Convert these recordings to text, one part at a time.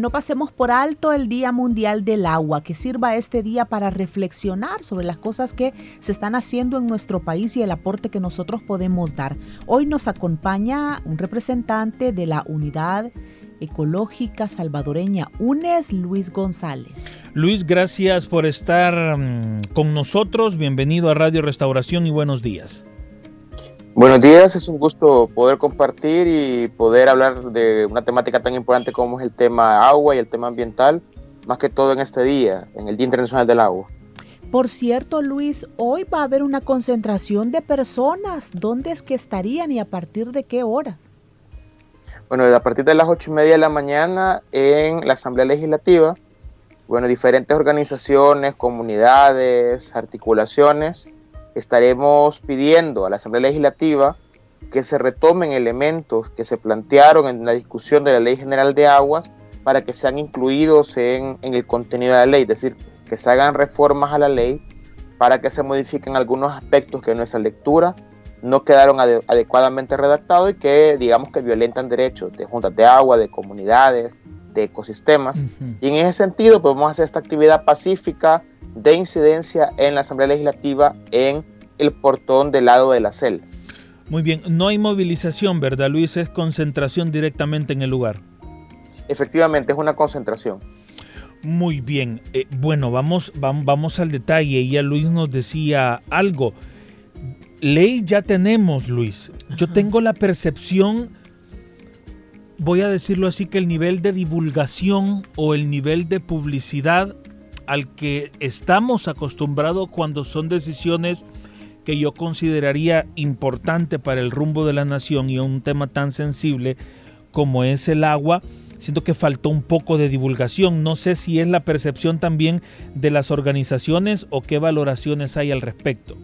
No pasemos por alto el Día Mundial del Agua, que sirva este día para reflexionar sobre las cosas que se están haciendo en nuestro país y el aporte que nosotros podemos dar. Hoy nos acompaña un representante de la Unidad Ecológica Salvadoreña UNES, Luis González. Luis, gracias por estar mm, con nosotros. Bienvenido a Radio Restauración y buenos días. Buenos días, es un gusto poder compartir y poder hablar de una temática tan importante como es el tema agua y el tema ambiental, más que todo en este día, en el Día Internacional del Agua. Por cierto, Luis, hoy va a haber una concentración de personas. ¿Dónde es que estarían y a partir de qué hora? Bueno, a partir de las ocho y media de la mañana en la Asamblea Legislativa, bueno, diferentes organizaciones, comunidades, articulaciones, estaremos pidiendo a la Asamblea Legislativa que se retomen elementos que se plantearon en la discusión de la Ley General de Aguas para que sean incluidos en, el contenido de la ley, es decir, que se hagan reformas a la ley para que se modifiquen algunos aspectos que en nuestra lectura no quedaron adecuadamente redactados y que digamos que violentan derechos de juntas de agua, de comunidades, de ecosistemas. Y en ese sentido podemos pues, hacer esta actividad pacífica, de incidencia en la Asamblea Legislativa en el portón del lado de la celda. Muy bien, no hay movilización, ¿verdad Luis? Es concentración directamente en el lugar. Efectivamente, es una concentración. Muy bien, eh, bueno, vamos, vamos, vamos al detalle. Ya Luis nos decía algo. Ley ya tenemos, Luis. Yo tengo la percepción, voy a decirlo así, que el nivel de divulgación o el nivel de publicidad al que estamos acostumbrados cuando son decisiones que yo consideraría importante para el rumbo de la nación y un tema tan sensible como es el agua, siento que faltó un poco de divulgación. No sé si es la percepción también de las organizaciones o qué valoraciones hay al respecto.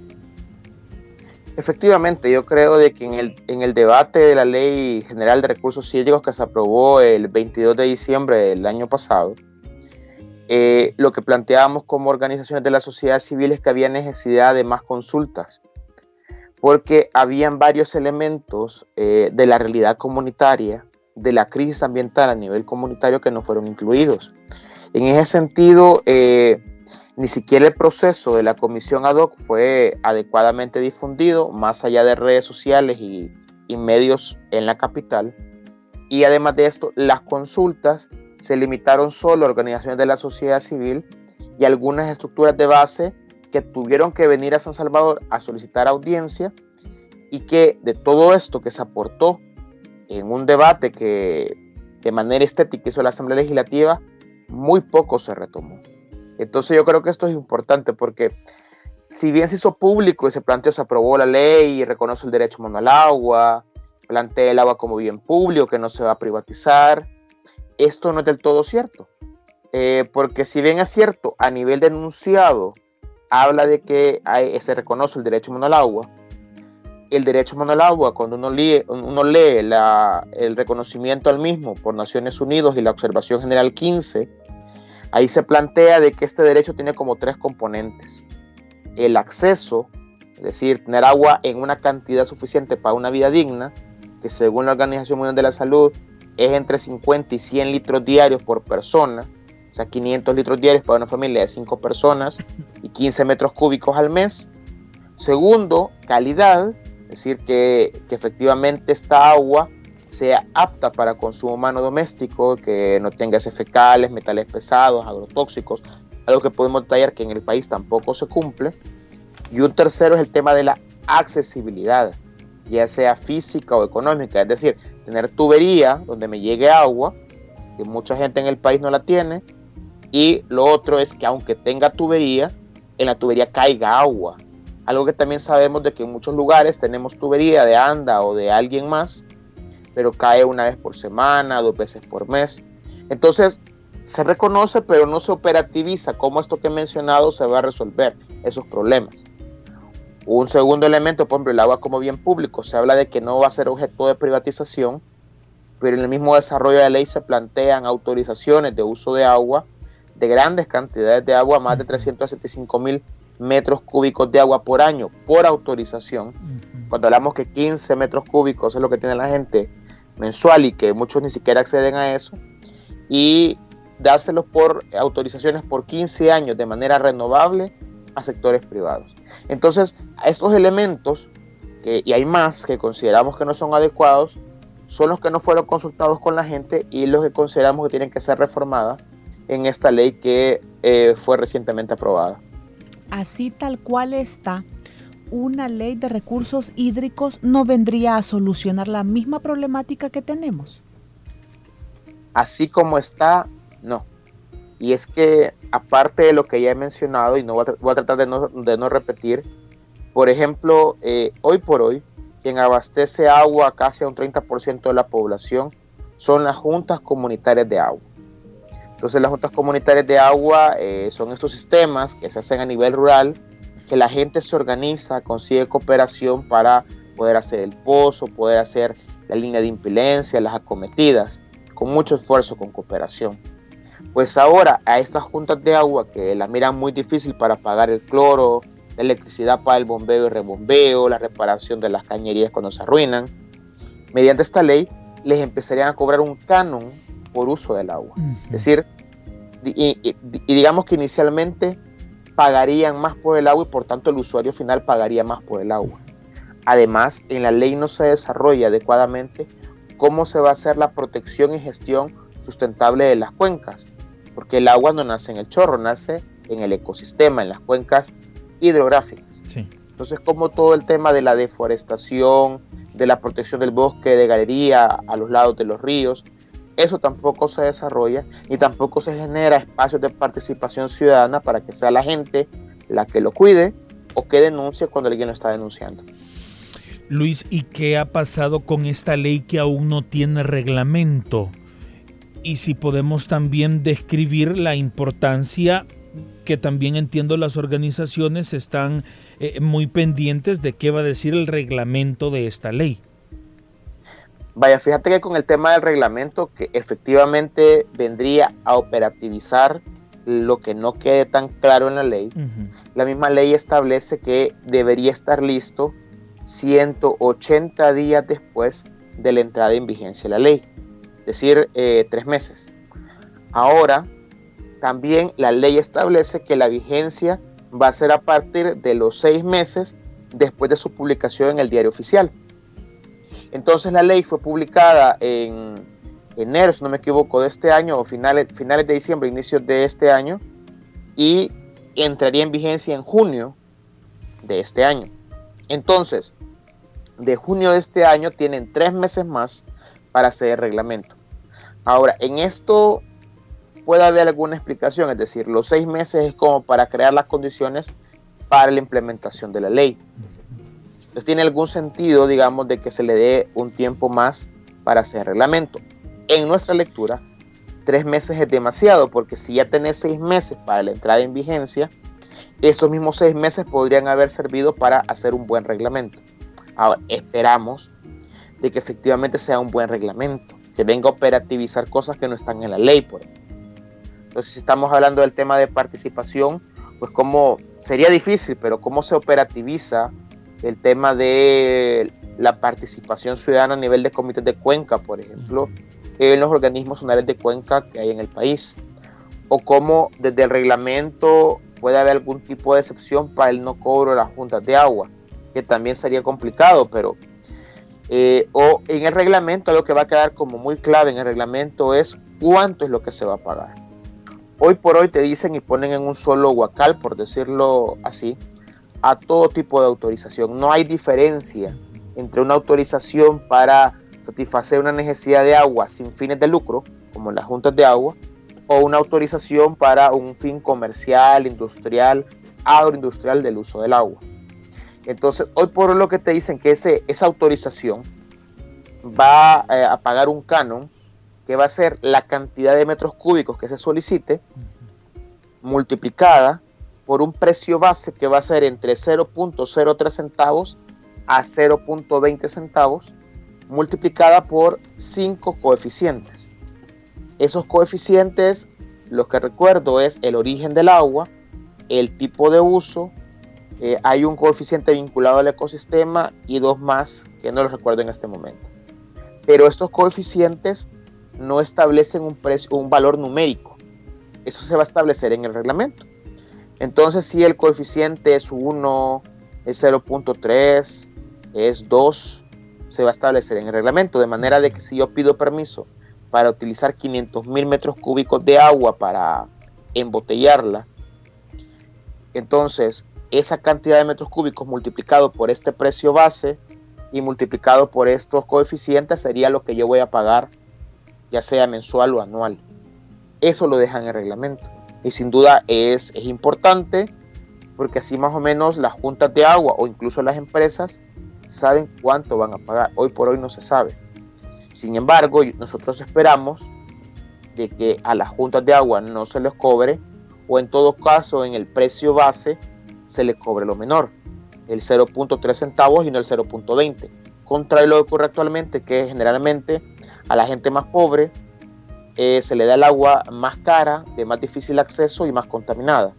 Efectivamente, yo creo de que en el, en el debate de la Ley General de Recursos Hídricos que se aprobó el 22 de diciembre del año pasado, eh, lo que planteábamos como organizaciones de la sociedad civil es que había necesidad de más consultas, porque habían varios elementos eh, de la realidad comunitaria, de la crisis ambiental a nivel comunitario que no fueron incluidos. En ese sentido, eh, ni siquiera el proceso de la comisión ad hoc fue adecuadamente difundido, más allá de redes sociales y medios en la capital. Y además de esto, las consultas se limitaron solo a organizaciones de la sociedad civil y algunas estructuras de base que tuvieron que venir a San Salvador a solicitar audiencia y que de todo esto que se aportó en un debate que de manera estética hizo la Asamblea Legislativa, muy poco se retomó. Entonces yo creo que esto es importante porque si bien se hizo público y se planteó, se aprobó la ley y reconoce el derecho humano al agua, plantea el agua como bien público que no se va a privatizar, esto no es del todo cierto. Eh, porque si bien es cierto, a nivel denunciado, habla de que se reconoce el derecho humano al agua, el derecho humano al agua, cuando uno lee, uno lee el reconocimiento al mismo por Naciones Unidas y la Observación General 15, ahí se plantea de que este derecho tiene como tres componentes. El acceso, es decir, tener agua en una cantidad suficiente para una vida digna, que según la Organización Mundial de la Salud es entre 50 y 100 litros diarios por persona, o sea, 500 litros diarios para una familia de 5 personas y 15 metros cúbicos al mes. Segundo, calidad, es decir, que, que efectivamente esta agua sea apta para consumo humano doméstico, que no tenga fecales, metales pesados, agrotóxicos, algo que podemos detallar que en el país tampoco se cumple. Y un tercero es el tema de la accesibilidad, ya sea física o económica, es decir, tener tubería donde me llegue agua, que mucha gente en el país no la tiene, y lo otro es que aunque tenga tubería, en la tubería caiga agua. Algo que también sabemos de que en muchos lugares tenemos tubería de ANDA o de alguien más, pero cae una vez por semana, dos veces por mes. Entonces, se reconoce, pero no se operativiza cómo esto que he mencionado se va a resolver esos problemas. Un segundo elemento, por ejemplo, el agua como bien público, se habla de que no va a ser objeto de privatización, pero en el mismo desarrollo de la ley se plantean autorizaciones de uso de agua, de grandes cantidades de agua, más de 375 mil metros cúbicos de agua por año, por autorización. Cuando hablamos que 15 metros cúbicos es lo que tiene la gente mensual y que muchos ni siquiera acceden a eso, y dárselos por autorizaciones por 15 años de manera renovable a sectores privados. Entonces, estos elementos, y hay más que consideramos que no son adecuados, son los que no fueron consultados con la gente y los que consideramos que tienen que ser reformadas en esta ley que eh, fue recientemente aprobada. Así tal cual está, una ley de recursos hídricos no vendría a solucionar la misma problemática que tenemos. Así como está, no. Y es que, aparte de lo que ya he mencionado, y no voy a, tratar de no, repetir, por ejemplo, eh, hoy por hoy, quien abastece agua casi un 30% de la población son las juntas comunitarias de agua. Entonces las juntas comunitarias de agua eh, son estos sistemas que se hacen a nivel rural, que la gente se organiza, consigue cooperación para poder hacer el pozo, poder hacer la línea de impilencia, las acometidas, con mucho esfuerzo, con cooperación. Pues ahora a estas juntas de agua que la miran muy difícil para pagar el cloro, la electricidad para el bombeo y rebombeo, la reparación de las cañerías cuando se arruinan, mediante esta ley les empezarían a cobrar un canon por uso del agua. Es decir, y, digamos que inicialmente pagarían más por el agua y por tanto el usuario final pagaría más por el agua. Además, en la ley no se desarrolla adecuadamente cómo se va a hacer la protección y gestión sustentable de las cuencas, porque el agua no nace en el chorro, nace en el ecosistema, en las cuencas hidrográficas. Entonces, como todo el tema de la deforestación, de la protección del bosque, de galería a los lados de los ríos, eso tampoco se desarrolla y tampoco se genera espacios de participación ciudadana para que sea la gente la que lo cuide o que denuncie cuando alguien lo está denunciando. Luis, ¿y qué ha pasado con esta ley que aún no tiene reglamento? Y si podemos también describir la importancia que también entiendo las organizaciones están eh, muy pendientes de qué va a decir el reglamento de esta ley. Vaya, fíjate que con el tema del reglamento, que efectivamente vendría a operativizar lo que no quede tan claro en la ley, la misma ley establece que debería estar listo 180 días después de la entrada en vigencia de la ley, es decir, eh, tres meses. Ahora, también la ley establece que la vigencia va a ser a partir de los seis meses después de su publicación en el diario oficial. Entonces la ley fue publicada en enero, si no me equivoco, de este año o finales, finales de diciembre, inicios de este año, y entraría en vigencia en junio de este año. Entonces, de junio de este año tienen tres meses más para hacer el reglamento. Ahora, en esto puede haber alguna explicación, es decir, los seis meses es como para crear las condiciones para la implementación de la ley. Entonces tiene algún sentido, digamos, de que se le dé un tiempo más para hacer reglamento. En nuestra lectura, tres meses es demasiado, porque si ya tenés seis meses para la entrada en vigencia, esos mismos seis meses podrían haber servido para hacer un buen reglamento. Ahora, esperamos de que efectivamente sea un buen reglamento, que venga a operativizar cosas que no están en la ley, por ejemplo. Entonces, si estamos hablando del tema de participación, pues cómo sería difícil, pero cómo se operativiza el tema de la participación ciudadana a nivel de comités de cuenca, por ejemplo, en los organismos zonales de cuenca que hay en el país, o cómo desde el reglamento puede haber algún tipo de excepción para el no cobro de las juntas de agua, que también sería complicado, pero eh, o en el reglamento lo que va a quedar como muy clave en el reglamento es cuánto es lo que se va a pagar. Hoy por hoy te dicen y ponen en un solo huacal, por decirlo así, a todo tipo de autorización. No hay diferencia entre una autorización para satisfacer una necesidad de agua sin fines de lucro, como las juntas de agua, o una autorización para un fin comercial, industrial, agroindustrial del uso del agua. Entonces, hoy por hoy lo que te dicen que ese, esa autorización va eh, a pagar un canon que va a ser la cantidad de metros cúbicos que se solicite multiplicada por un precio base que va a ser entre 0.03 centavos a 0.20 centavos multiplicada por 5 coeficientes. Esos coeficientes, lo que recuerdo es el origen del agua, el tipo de uso, eh, hay un coeficiente vinculado al ecosistema y dos más que no los recuerdo en este momento. Pero estos coeficientes no establecen un, precio, un valor numérico. Eso se va a establecer en el reglamento. Entonces, si el coeficiente es 1, es 0.3, es 2, se va a establecer en el reglamento. De manera de que si yo pido permiso para utilizar 500 mil metros cúbicos de agua para embotellarla, entonces esa cantidad de metros cúbicos multiplicado por este precio base y multiplicado por estos coeficientes sería lo que yo voy a pagar, ya sea mensual o anual. Eso lo dejan en el reglamento. Y sin duda es, es importante porque así más o menos las juntas de agua o incluso las empresas saben cuánto van a pagar. Hoy por hoy no se sabe. Sin embargo, nosotros esperamos de que a las juntas de agua no se les cobre o en todo caso en el precio base se le cobre lo menor, el 0.3 centavos y no el 0.20. Contrario lo que ocurre actualmente, que generalmente a la gente más pobre eh, se le da el agua más cara, de más difícil acceso y más contaminada.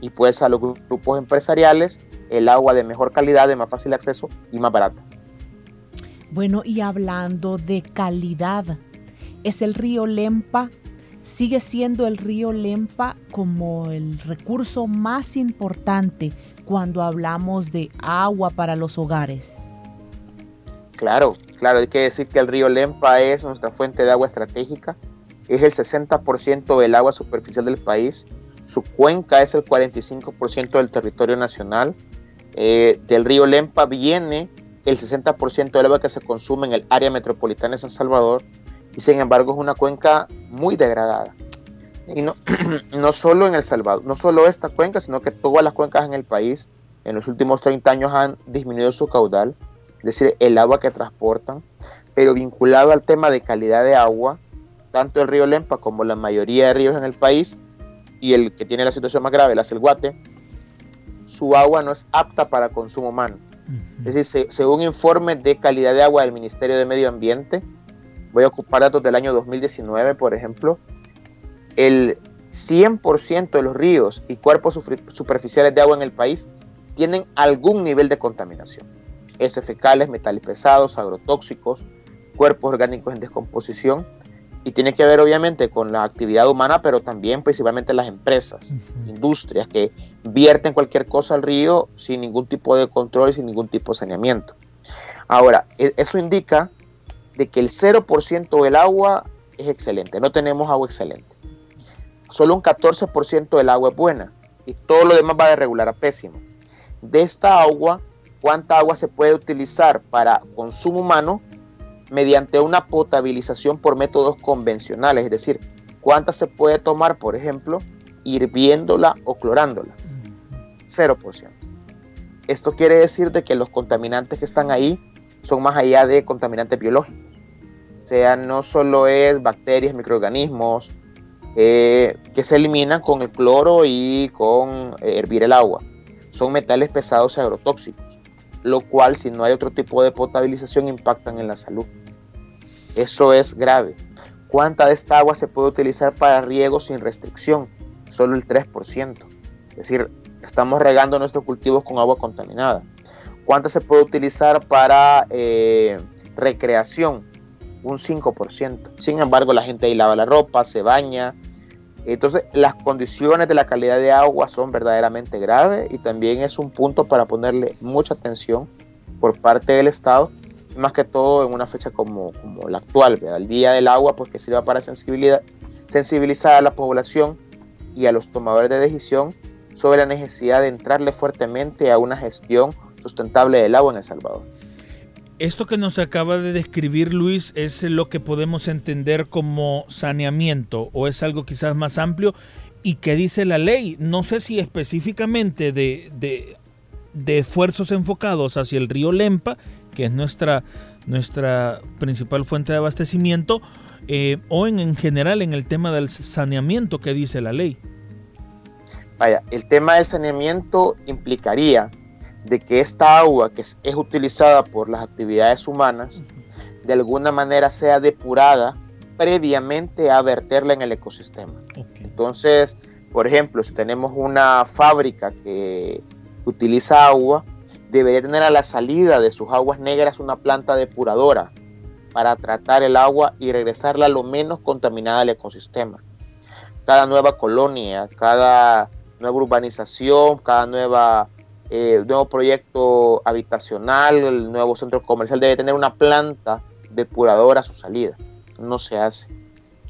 Y pues a los grupos empresariales el agua de mejor calidad, de más fácil acceso y más barata. Bueno, y hablando de calidad, es el río Lempa sigue siendo el río Lempa como el recurso más importante cuando hablamos de agua para los hogares. Claro, claro, hay que decir que el río Lempa es nuestra fuente de agua estratégica, es el 60% del agua superficial del país, su cuenca es el 45% del territorio nacional, eh, del río Lempa viene el 60% del agua que se consume en el área metropolitana de San Salvador, y sin embargo es una cuenca muy degradada. Y no, no solo en El Salvador, no solo esta cuenca, sino que todas las cuencas en el país en los últimos 30 años han disminuido su caudal, es decir, el agua que transportan, pero vinculado al tema de calidad de agua, tanto el río Lempa como la mayoría de ríos en el país, y el que tiene la situación más grave, la Selguate, su agua no es apta para consumo humano. Es decir, según informe de calidad de agua del Ministerio de Medio Ambiente, voy a ocupar datos del año 2019, por ejemplo, el 100% de los ríos y cuerpos superficiales de agua en el país tienen algún nivel de contaminación. Heces fecales, metales pesados, agrotóxicos, cuerpos orgánicos en descomposición. Y tiene que ver obviamente con la actividad humana, pero también principalmente las empresas, industrias que vierten cualquier cosa al río sin ningún tipo de control y sin ningún tipo de saneamiento. Ahora, e-, eso indica de que el 0% del agua es excelente, no tenemos agua excelente. Solo un 14% del agua es buena y todo lo demás va de regular a pésimo. De esta agua, ¿cuánta agua se puede utilizar para consumo humano mediante una potabilización por métodos convencionales? Es decir, ¿cuánta se puede tomar, por ejemplo, hirviéndola o clorándola? 0%. Esto quiere decir de que los contaminantes que están ahí son más allá de contaminantes biológicos sea, no solo es bacterias, microorganismos eh, que se eliminan con el cloro y con eh, hervir el agua. Son metales pesados y agrotóxicos, lo cual si no hay otro tipo de potabilización impactan en la salud. Eso es grave. ¿Cuánta de esta agua se puede utilizar para riego sin restricción? Solo el 3%. Es decir, estamos regando nuestros cultivos con agua contaminada. ¿Cuánta se puede utilizar para eh, recreación? un 5%. Sin embargo, la gente ahí lava la ropa, se baña. Entonces, las condiciones de la calidad de agua son verdaderamente graves y también es un punto para ponerle mucha atención por parte del Estado, más que todo en una fecha como, como la actual, el Día del Agua, pues que sirva para sensibilizar a la población y a los tomadores de decisión sobre la necesidad de entrarle fuertemente a una gestión sustentable del agua en El Salvador. Esto que nos acaba de describir Luis es lo que podemos entender como saneamiento o es algo quizás más amplio y que dice la ley. No sé si específicamente de, esfuerzos enfocados hacia el río Lempa, que es nuestra, nuestra principal fuente de abastecimiento, eh, o en, en general en el tema del saneamiento que dice la ley. Vaya, el tema del saneamiento implicaría de que esta agua que es, utilizada por las actividades humanas de alguna manera sea depurada previamente a verterla en el ecosistema. Entonces, por ejemplo, si tenemos una fábrica que utiliza agua, debería tener a la salida de sus aguas negras una planta depuradora para tratar el agua y regresarla lo menos contaminada al ecosistema. Cada nueva colonia, cada nueva urbanización, cada nueva eh, nuevo proyecto habitacional, el nuevo centro comercial debe tener una planta depuradora a su salida. No se hace.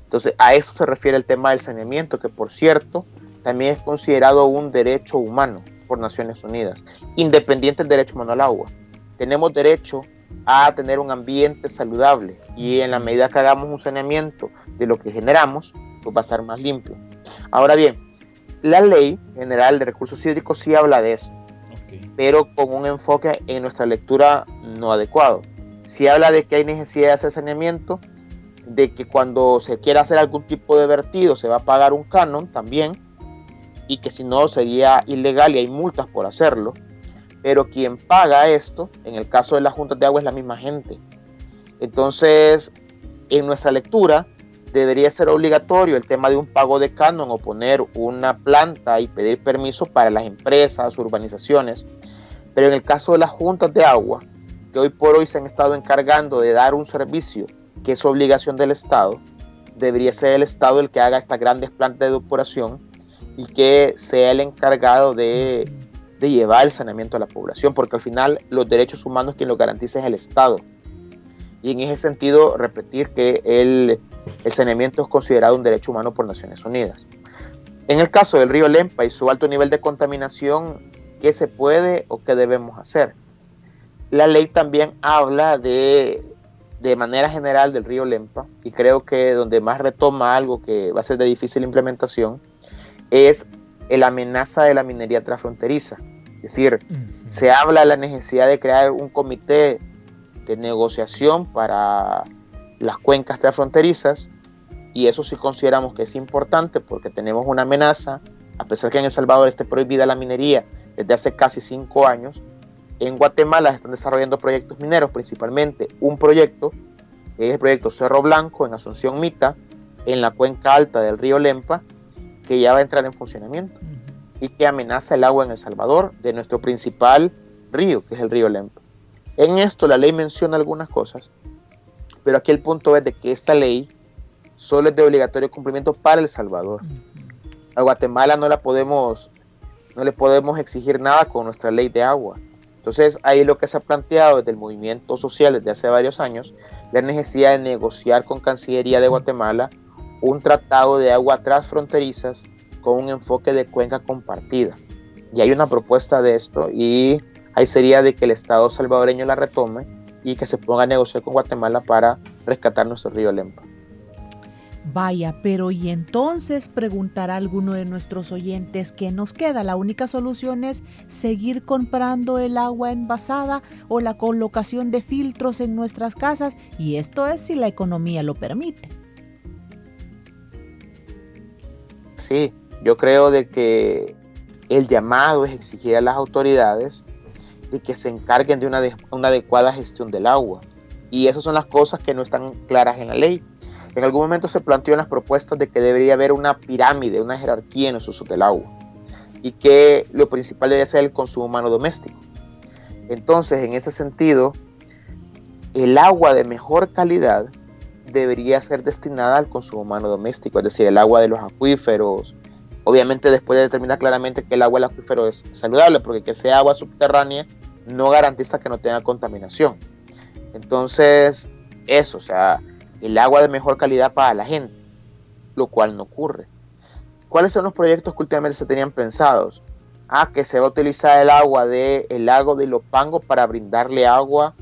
Entonces, a eso se refiere el tema del saneamiento, que por cierto, también es considerado un derecho humano por Naciones Unidas, independiente del derecho humano al agua. Tenemos derecho a tener un ambiente saludable y en la medida que hagamos un saneamiento de lo que generamos, pues va a estar más limpio. Ahora bien, la ley general de recursos hídricos sí habla de eso, pero con un enfoque en nuestra lectura no adecuado. Si habla de que hay necesidad de hacer saneamiento, de que cuando se quiera hacer algún tipo de vertido se va a pagar un canon también, y que si no sería ilegal y hay multas por hacerlo, pero quien paga esto, en el caso de las juntas de agua, es la misma gente. Entonces, en nuestra lectura, debería ser obligatorio el tema de un pago de canon o poner una planta y pedir permiso para las empresas, urbanizaciones. Pero en el caso de las juntas de agua, que hoy por hoy se han estado encargando de dar un servicio que es obligación del Estado, debería ser el Estado el que haga estas grandes plantas de depuración y que sea el encargado de, llevar el saneamiento a la población, porque al final los derechos humanos quien lo garantiza es el Estado. Y en ese sentido, repetir que el, saneamiento es considerado un derecho humano por Naciones Unidas. En el caso del río Lempa y su alto nivel de contaminación, ¿qué se puede o qué debemos hacer? La ley también habla de manera general del río Lempa y creo que donde más retoma algo que va a ser de difícil implementación es la amenaza de la minería transfronteriza. Es decir, se habla de la necesidad de crear un comité de negociación para las cuencas transfronterizas y eso sí consideramos que es importante porque tenemos una amenaza, a pesar que en El Salvador esté prohibida la minería desde hace casi cinco años, en Guatemala están desarrollando proyectos mineros, principalmente un proyecto, que es el proyecto Cerro Blanco en Asunción Mita, en la cuenca alta del río Lempa, que ya va a entrar en funcionamiento y que amenaza el agua en El Salvador de nuestro principal río, que es el río Lempa. En esto la ley menciona algunas cosas, pero aquí el punto es de que esta ley solo es de obligatorio cumplimiento para El Salvador. A Guatemala no la podemos, no le podemos exigir nada con nuestra ley de agua. Entonces ahí lo que se ha planteado desde el movimiento social desde hace varios años, la necesidad de negociar con Cancillería de Guatemala un tratado de agua transfronterizas con un enfoque de cuenca compartida. Y hay una propuesta de esto y ahí sería de que el Estado salvadoreño la retome y que se ponga a negociar con Guatemala para rescatar nuestro río Lempa. Vaya, pero y entonces preguntará alguno de nuestros oyentes qué nos queda. La única solución es seguir comprando el agua envasada o la colocación de filtros en nuestras casas y esto es si la economía lo permite. Sí, yo creo de que el llamado es exigir a las autoridades de que se encarguen de una, adecuada gestión del agua. Y esas son las cosas que no están claras en la ley. En algún momento se planteó en las propuestas de que debería haber una pirámide, una jerarquía en los usos del agua y que lo principal debería ser el consumo humano doméstico. Entonces, en ese sentido, el agua de mejor calidad debería ser destinada al consumo humano doméstico, es decir, el agua de los acuíferos. Obviamente después de determinar claramente que el agua del acuífero es saludable, porque que sea agua subterránea no garantiza que no tenga contaminación. Entonces, eso, o sea, el agua de mejor calidad para la gente, lo cual no ocurre. ¿Cuáles son los proyectos que últimamente se tenían pensados? Ah, que se va a utilizar el agua del lago de Ilopango para brindarle agua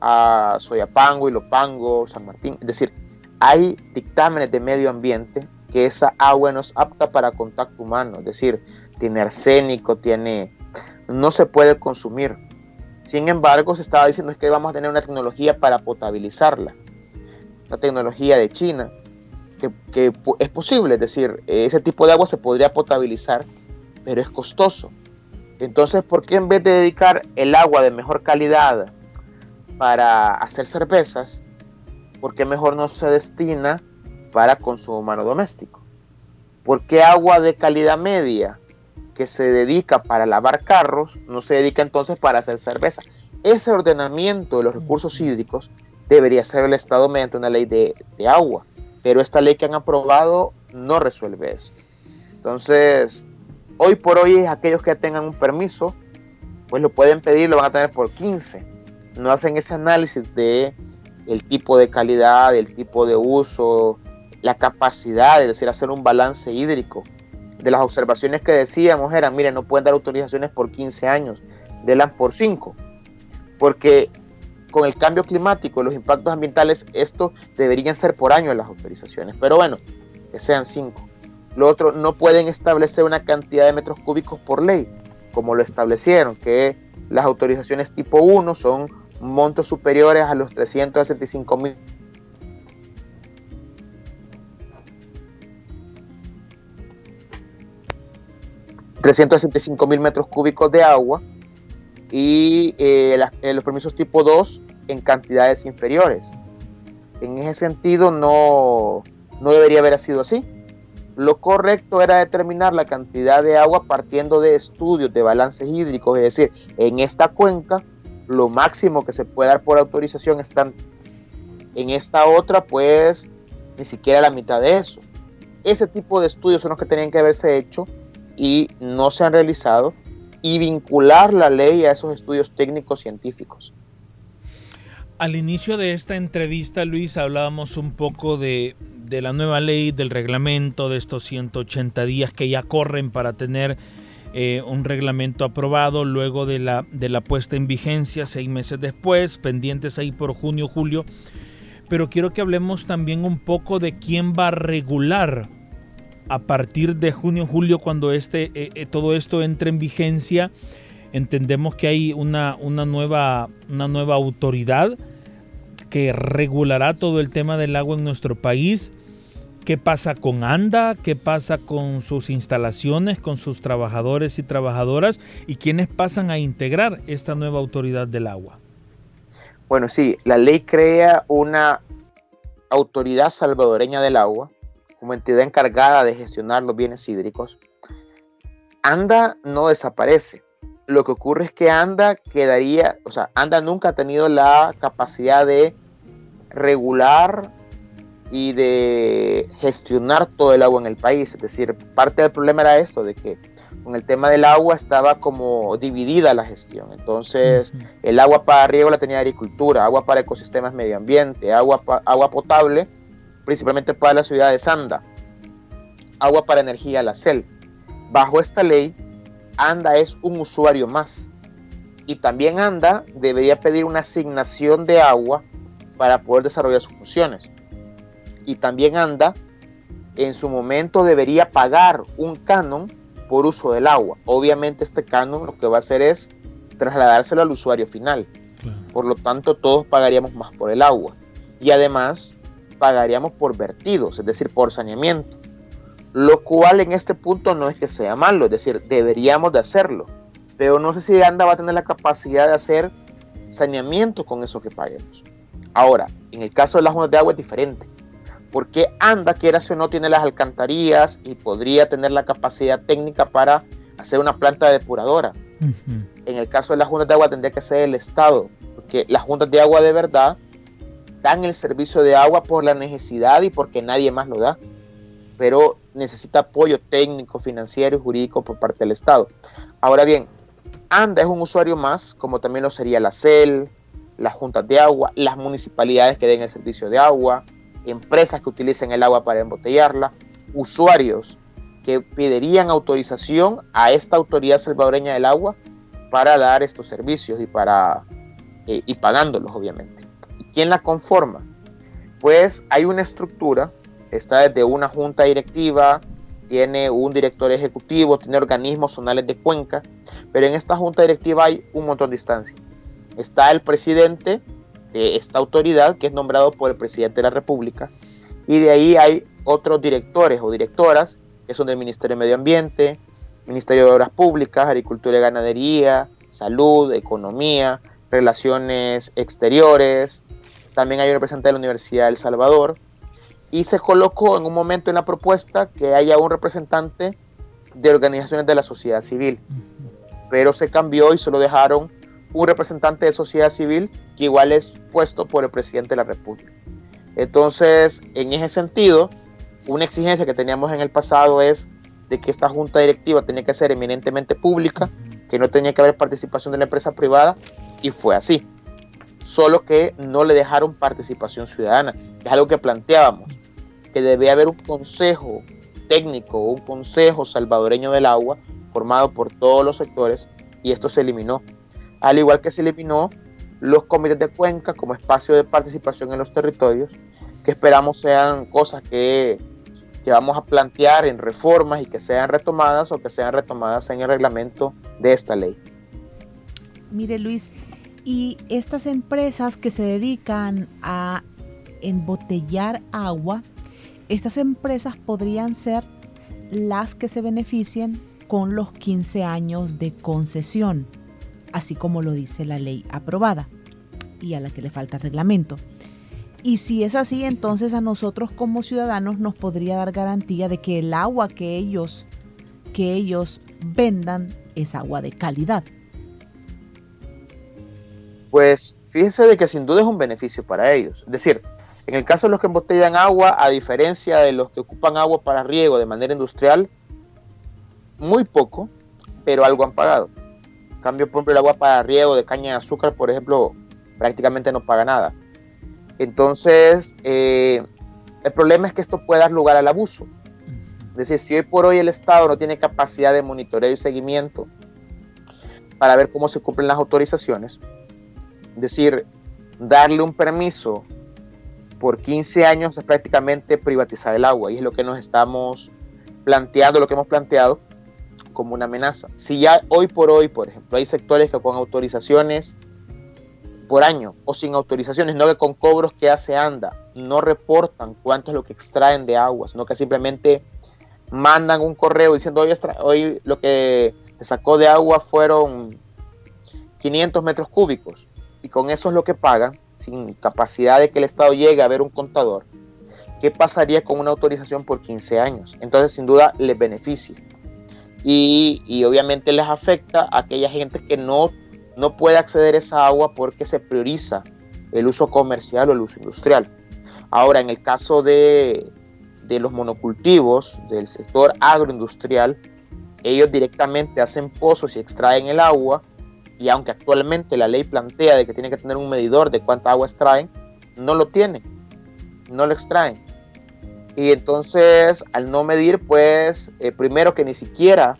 a Soyapango, Ilopango, San Martín. Es decir, hay dictámenes de medio ambiente que esa agua no es apta para contacto humano. Es decir, tiene arsénico, tiene... no se puede consumir. Sin embargo, se estaba diciendo es que vamos a tener una tecnología para potabilizarla, la tecnología de China, que, es posible, es decir, ese tipo de agua se podría potabilizar, pero es costoso. Entonces, ¿por qué en vez de dedicar el agua de mejor calidad para hacer cervezas, por qué mejor no se destina para consumo humano doméstico? ¿Por qué agua de calidad media que se dedica para lavar carros no se dedica entonces para hacer cerveza? Ese ordenamiento de los recursos hídricos debería ser el Estado mediante una ley de, de agua pero esta ley que han aprobado no resuelve eso. Entonces, hoy por hoy aquellos que tengan un permiso, pues lo pueden pedir, lo van a tener por 15. No hacen ese análisis de el tipo de calidad, el tipo de uso, la capacidad, es decir, hacer un balance hídrico. De las observaciones que decíamos eran, miren, no pueden dar autorizaciones por 15 años, delan por 5. Porque con el cambio climático los impactos ambientales, esto deberían ser por año las autorizaciones. Pero bueno, que sean cinco. Lo otro, no pueden establecer una cantidad de metros cúbicos por ley, como lo establecieron, que las autorizaciones tipo 1 son montos superiores a los 365 mil 365 mil metros cúbicos de agua y eh, eh, los permisos tipo 2 en cantidades inferiores. En ese sentido no, no debería haber sido así. Lo correcto era determinar la cantidad de agua partiendo de estudios de balances hídricos, es decir, en esta cuenca lo máximo que se puede dar por autorización está en esta otra, pues ni siquiera la mitad de eso. Ese tipo de estudios son los que tenían que haberse hecho y no se han realizado y vincular la ley a esos estudios técnicos científicos. Al inicio de esta entrevista, Luis, hablábamos un poco de, la nueva ley, del reglamento, de estos 180 días que ya corren para tener eh, un reglamento aprobado, luego de la, de la puesta en vigencia, seis meses después, pendientes ahí por junio, julio. Pero quiero que hablemos también un poco de quién va a regular a partir de junio, julio, cuando este, eh, eh, todo esto entre en vigencia entendemos que hay una, una, nueva, una nueva autoridad que regulará todo el tema del agua en nuestro país. ¿Qué pasa con ANDA? ¿Qué pasa con sus instalaciones, con sus trabajadores y trabajadoras? ¿Y quiénes pasan a integrar esta nueva autoridad del agua? Bueno, sí, la ley crea una autoridad salvadoreña del agua como entidad encargada de gestionar los bienes hídricos. ANDA no desaparece, lo que ocurre es que ANDA quedaría, o sea, ANDA nunca ha tenido la capacidad de regular y de gestionar todo el agua en el país. Es decir, parte del problema era esto, de que con el tema del agua estaba como dividida la gestión. Entonces, el agua para riego la tenía agricultura, agua para ecosistemas medio ambiente, agua, agua potable, principalmente para la ciudad de Sanda, agua para energía la CEL. Bajo esta ley, ANDA es un usuario más. Y también ANDA debería pedir una asignación de agua para poder desarrollar sus funciones. Y también ANDA en su momento debería pagar un canon por uso del agua. Obviamente este canon lo que va a hacer es trasladárselo al usuario final. Por lo tanto, todos pagaríamos más por el agua. Y además pagaríamos por vertidos, es decir, por saneamiento lo cual en este punto no es que sea malo, es decir, deberíamos de hacerlo, pero no sé si ANDA va a tener la capacidad de hacer saneamiento con eso que paguemos. Ahora, en el caso de las juntas de agua es diferente, porque ANDA, quiera o no, tiene las alcantarillas y podría tener la capacidad técnica para hacer una planta depuradora. En el caso de las juntas de agua tendría que ser el Estado, porque las juntas de agua de verdad dan el servicio de agua por la necesidad y porque nadie más lo da pero necesita apoyo técnico, financiero y jurídico por parte del Estado. Ahora bien, ANDA es un usuario más, como también lo sería la CEL, las juntas de agua, las municipalidades que den el servicio de agua, empresas que utilicen el agua para embotellarla, usuarios que pedirían autorización a esta autoridad salvadoreña del agua para dar estos servicios y para eh, y pagándolos obviamente. ¿Y quién la conforma? Pues hay una estructura está desde una junta directiva, tiene un director ejecutivo, tiene organismos zonales de cuenca, pero en esta junta directiva hay un montón de instancias. está el presidente de esta autoridad que es nombrado por el presidente de la República. Y de ahí hay otros directores o directoras que son del Ministerio de Medio Ambiente, Ministerio de Obras Públicas, Agricultura y Ganadería, Salud, Economía, Relaciones Exteriores, también hay un representante de la Universidad de El Salvador. Y se colocó en un momento en la propuesta que haya un representante de organizaciones de la sociedad civil, pero se cambió y solo dejaron un representante de sociedad civil que igual es puesto por el presidente de la República. Entonces, en ese sentido, una exigencia que teníamos en el pasado es de que esta junta directiva tenía que ser eminentemente pública, que no tenía que haber participación de la empresa privada, y fue así. Solo que no le dejaron participación ciudadana, es algo que planteábamos, que debe haber un consejo técnico, un consejo salvadoreño del agua, formado por todos los sectores, y esto se eliminó. Al igual que se eliminó los comités de cuenca como espacio de participación en los territorios, que esperamos sean cosas que que vamos a plantear en reformas y que sean retomadas o que sean retomadas en el reglamento de esta ley. Mire Luis, y estas empresas que se dedican a embotellar agua, estas empresas podrían ser las que se beneficien con los 15 años de concesión, así como lo dice la ley aprobada y a la que le falta reglamento. Y si es así, entonces a nosotros como ciudadanos nos podría dar garantía de que el agua que ellos, que ellos vendan es agua de calidad. Pues fíjense de que sin duda es un beneficio para ellos. Es decir, en el caso de los que embotellan agua, a diferencia de los que ocupan agua para riego de manera industrial, muy poco, pero algo han pagado. Cambio, por ejemplo, el agua para riego de caña de azúcar, por ejemplo, prácticamente no paga nada. Entonces, eh, el problema es que esto puede dar lugar al abuso. Es decir, si hoy por hoy el Estado no tiene capacidad de monitoreo y seguimiento para ver cómo se cumplen las autorizaciones, es decir, darle un permiso por 15 años es prácticamente privatizar el agua y es lo que nos estamos planteando, lo que hemos planteado como una amenaza. Si ya hoy por hoy, por ejemplo, hay sectores que con autorizaciones por año o sin autorizaciones, no que con cobros que hace ANDA no reportan cuánto es lo que extraen de agua, sino que simplemente mandan un correo diciendo hoy, hoy lo que se sacó de agua fueron 500 metros cúbicos y con eso es lo que pagan sin capacidad de que el Estado llegue a ver un contador. ¿Qué pasaría con una autorización por 15 años? Entonces sin duda les beneficia y, y obviamente les afecta a aquella gente que no no puede acceder a esa agua porque se prioriza el uso comercial o el uso industrial. Ahora, en el caso de, los monocultivos del sector agroindustrial, ellos directamente hacen pozos y extraen el agua y aunque actualmente la ley plantea de que tiene que tener un medidor de cuánta agua extraen, no lo tienen, no lo extraen. Y entonces, al no medir, pues, eh, primero que ni siquiera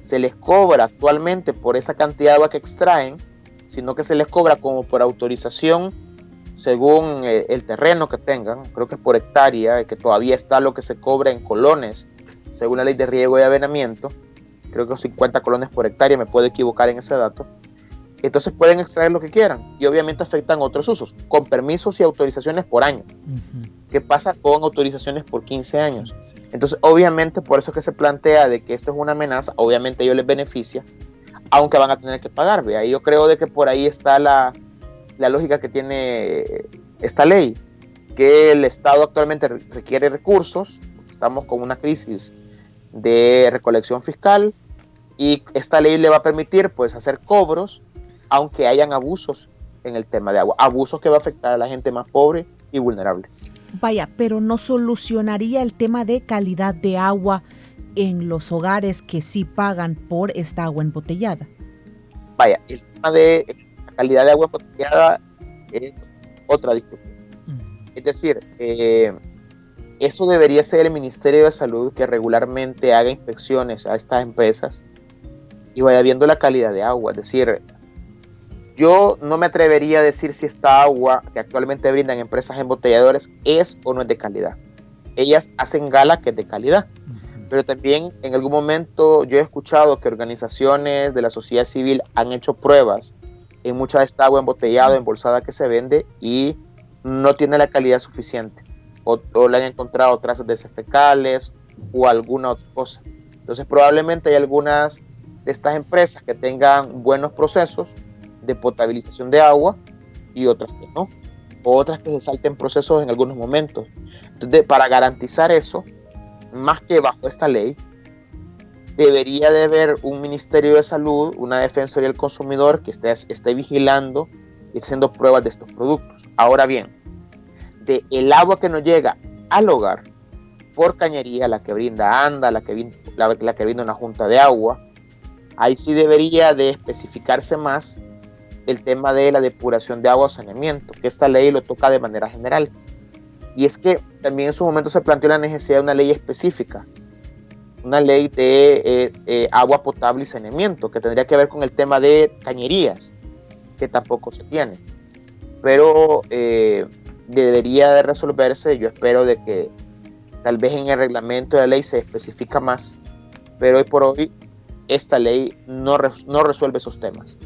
se les cobra actualmente por esa cantidad de agua que extraen, sino que se les cobra como por autorización según eh, el terreno que tengan, creo que es por hectárea, que todavía está lo que se cobra en colones, según la ley de riego y avenamiento, creo que 50 colones por hectárea, me puedo equivocar en ese dato. Entonces pueden extraer lo que quieran y obviamente afectan otros usos, con permisos y autorizaciones por año. ¿Qué pasa con autorizaciones por 15 años? Entonces, obviamente, por eso que se plantea de que esto es una amenaza, obviamente a ellos les beneficia, aunque van a tener que pagar. ¿ve? yo creo de que por ahí está la, la lógica que tiene esta ley, que el Estado actualmente requiere recursos, estamos con una crisis de recolección fiscal y esta ley le va a permitir pues hacer cobros aunque hayan abusos en el tema de agua, abusos que va a afectar a la gente más pobre y vulnerable. Vaya, pero no solucionaría el tema de calidad de agua en los hogares que sí pagan por esta agua embotellada. Vaya, el tema de calidad de agua embotellada es otra discusión. Es decir, eh, eso debería ser el Ministerio de Salud que regularmente haga inspecciones a estas empresas y vaya viendo la calidad de agua. Es decir, yo no me atrevería a decir si esta agua que actualmente brindan empresas embotelladoras es o no es de calidad. Ellas hacen gala que es de calidad. Pero también en algún momento yo he escuchado que organizaciones de la sociedad civil han hecho pruebas en mucha de esta agua embotellada, embolsada que se vende y no tiene la calidad suficiente. O, le han encontrado trazas de fecales o alguna otra cosa. Entonces probablemente hay algunas de estas empresas que tengan buenos procesos de potabilización de agua y otras que no. Otras que se salten procesos en algunos momentos. Entonces, para garantizar eso, más que bajo esta ley, debería de haber un Ministerio de Salud, una Defensoría del Consumidor que esté, esté vigilando y haciendo pruebas de estos productos. Ahora bien, de el agua que nos llega al hogar por cañería, la que brinda ANDA, la que, la que brinda una junta de agua, ahí sí debería de especificarse más el tema de la depuración de agua o saneamiento, que esta ley lo toca de manera general. Y es que también en su momento se planteó la necesidad de una ley específica una ley de eh, eh, agua potable y saneamiento, que tendría que ver con el tema de cañerías, que tampoco se tiene. Pero eh, debería de resolverse, yo espero de que tal vez en el reglamento de la ley se especifica más, pero hoy por hoy esta ley no, no resuelve esos temas.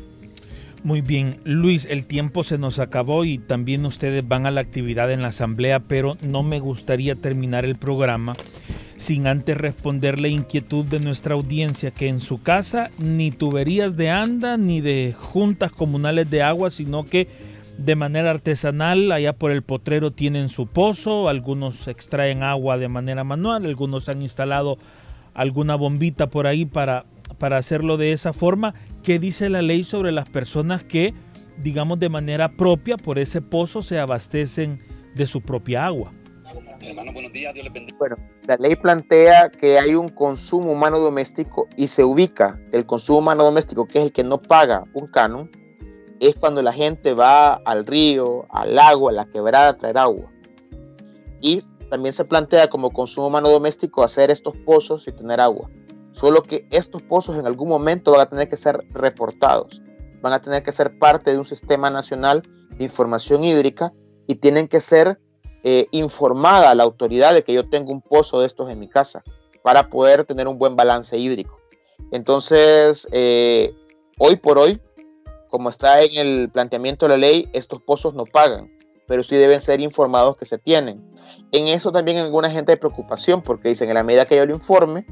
Muy bien, Luis, el tiempo se nos acabó y también ustedes van a la actividad en la asamblea, pero no me gustaría terminar el programa sin antes responder la inquietud de nuestra audiencia que en su casa ni tuberías de anda ni de juntas comunales de agua, sino que de manera artesanal allá por el potrero tienen su pozo, algunos extraen agua de manera manual, algunos han instalado alguna bombita por ahí para, para hacerlo de esa forma. ¿Qué dice la ley sobre las personas que, digamos, de manera propia por ese pozo se abastecen de su propia agua? Hermano, buenos días, Dios les bendiga. Bueno, la ley plantea que hay un consumo humano doméstico y se ubica el consumo humano doméstico, que es el que no paga un canon, es cuando la gente va al río, al lago, a la quebrada a traer agua. Y también se plantea como consumo humano doméstico hacer estos pozos y tener agua. Solo que estos pozos en algún momento van a tener que ser reportados, van a tener que ser parte de un sistema nacional de información hídrica y tienen que ser eh, informada a la autoridad de que yo tengo un pozo de estos en mi casa para poder tener un buen balance hídrico. Entonces, eh, hoy por hoy, como está en el planteamiento de la ley, estos pozos no pagan, pero sí deben ser informados que se tienen. En eso también alguna gente hay preocupación porque dicen, en la medida que yo lo informe,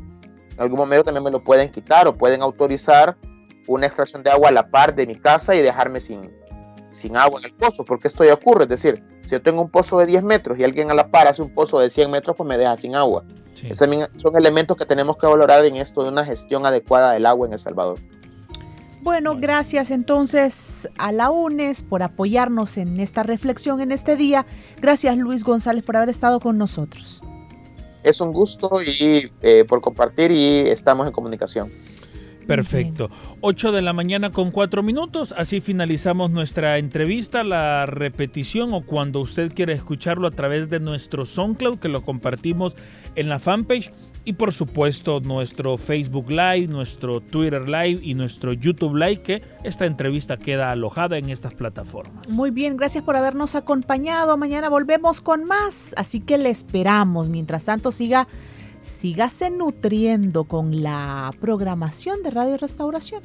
en algún momento también me lo pueden quitar o pueden autorizar una extracción de agua a la par de mi casa y dejarme sin, sin agua en el pozo, porque esto ya ocurre, es decir, si yo tengo un pozo de 10 metros y alguien a la par hace un pozo de 100 metros, pues me deja sin agua. también son elementos que tenemos que valorar en esto de una gestión adecuada del agua en El Salvador. Bueno, gracias entonces a la UNES por apoyarnos en esta reflexión en este día. Gracias Luis González por haber estado con nosotros. Es un gusto y eh, por compartir y estamos en comunicación. Perfecto. 8 de la mañana con 4 minutos. Así finalizamos nuestra entrevista. La repetición o cuando usted quiera escucharlo a través de nuestro SoundCloud, que lo compartimos en la fanpage. Y por supuesto nuestro Facebook Live, nuestro Twitter Live y nuestro YouTube Live, que esta entrevista queda alojada en estas plataformas. Muy bien, gracias por habernos acompañado. Mañana volvemos con más. Así que le esperamos. Mientras tanto, siga sígase nutriendo con la programación de Radio Restauración.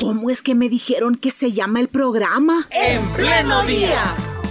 ¿Cómo es que me dijeron que se llama el programa? En pleno día.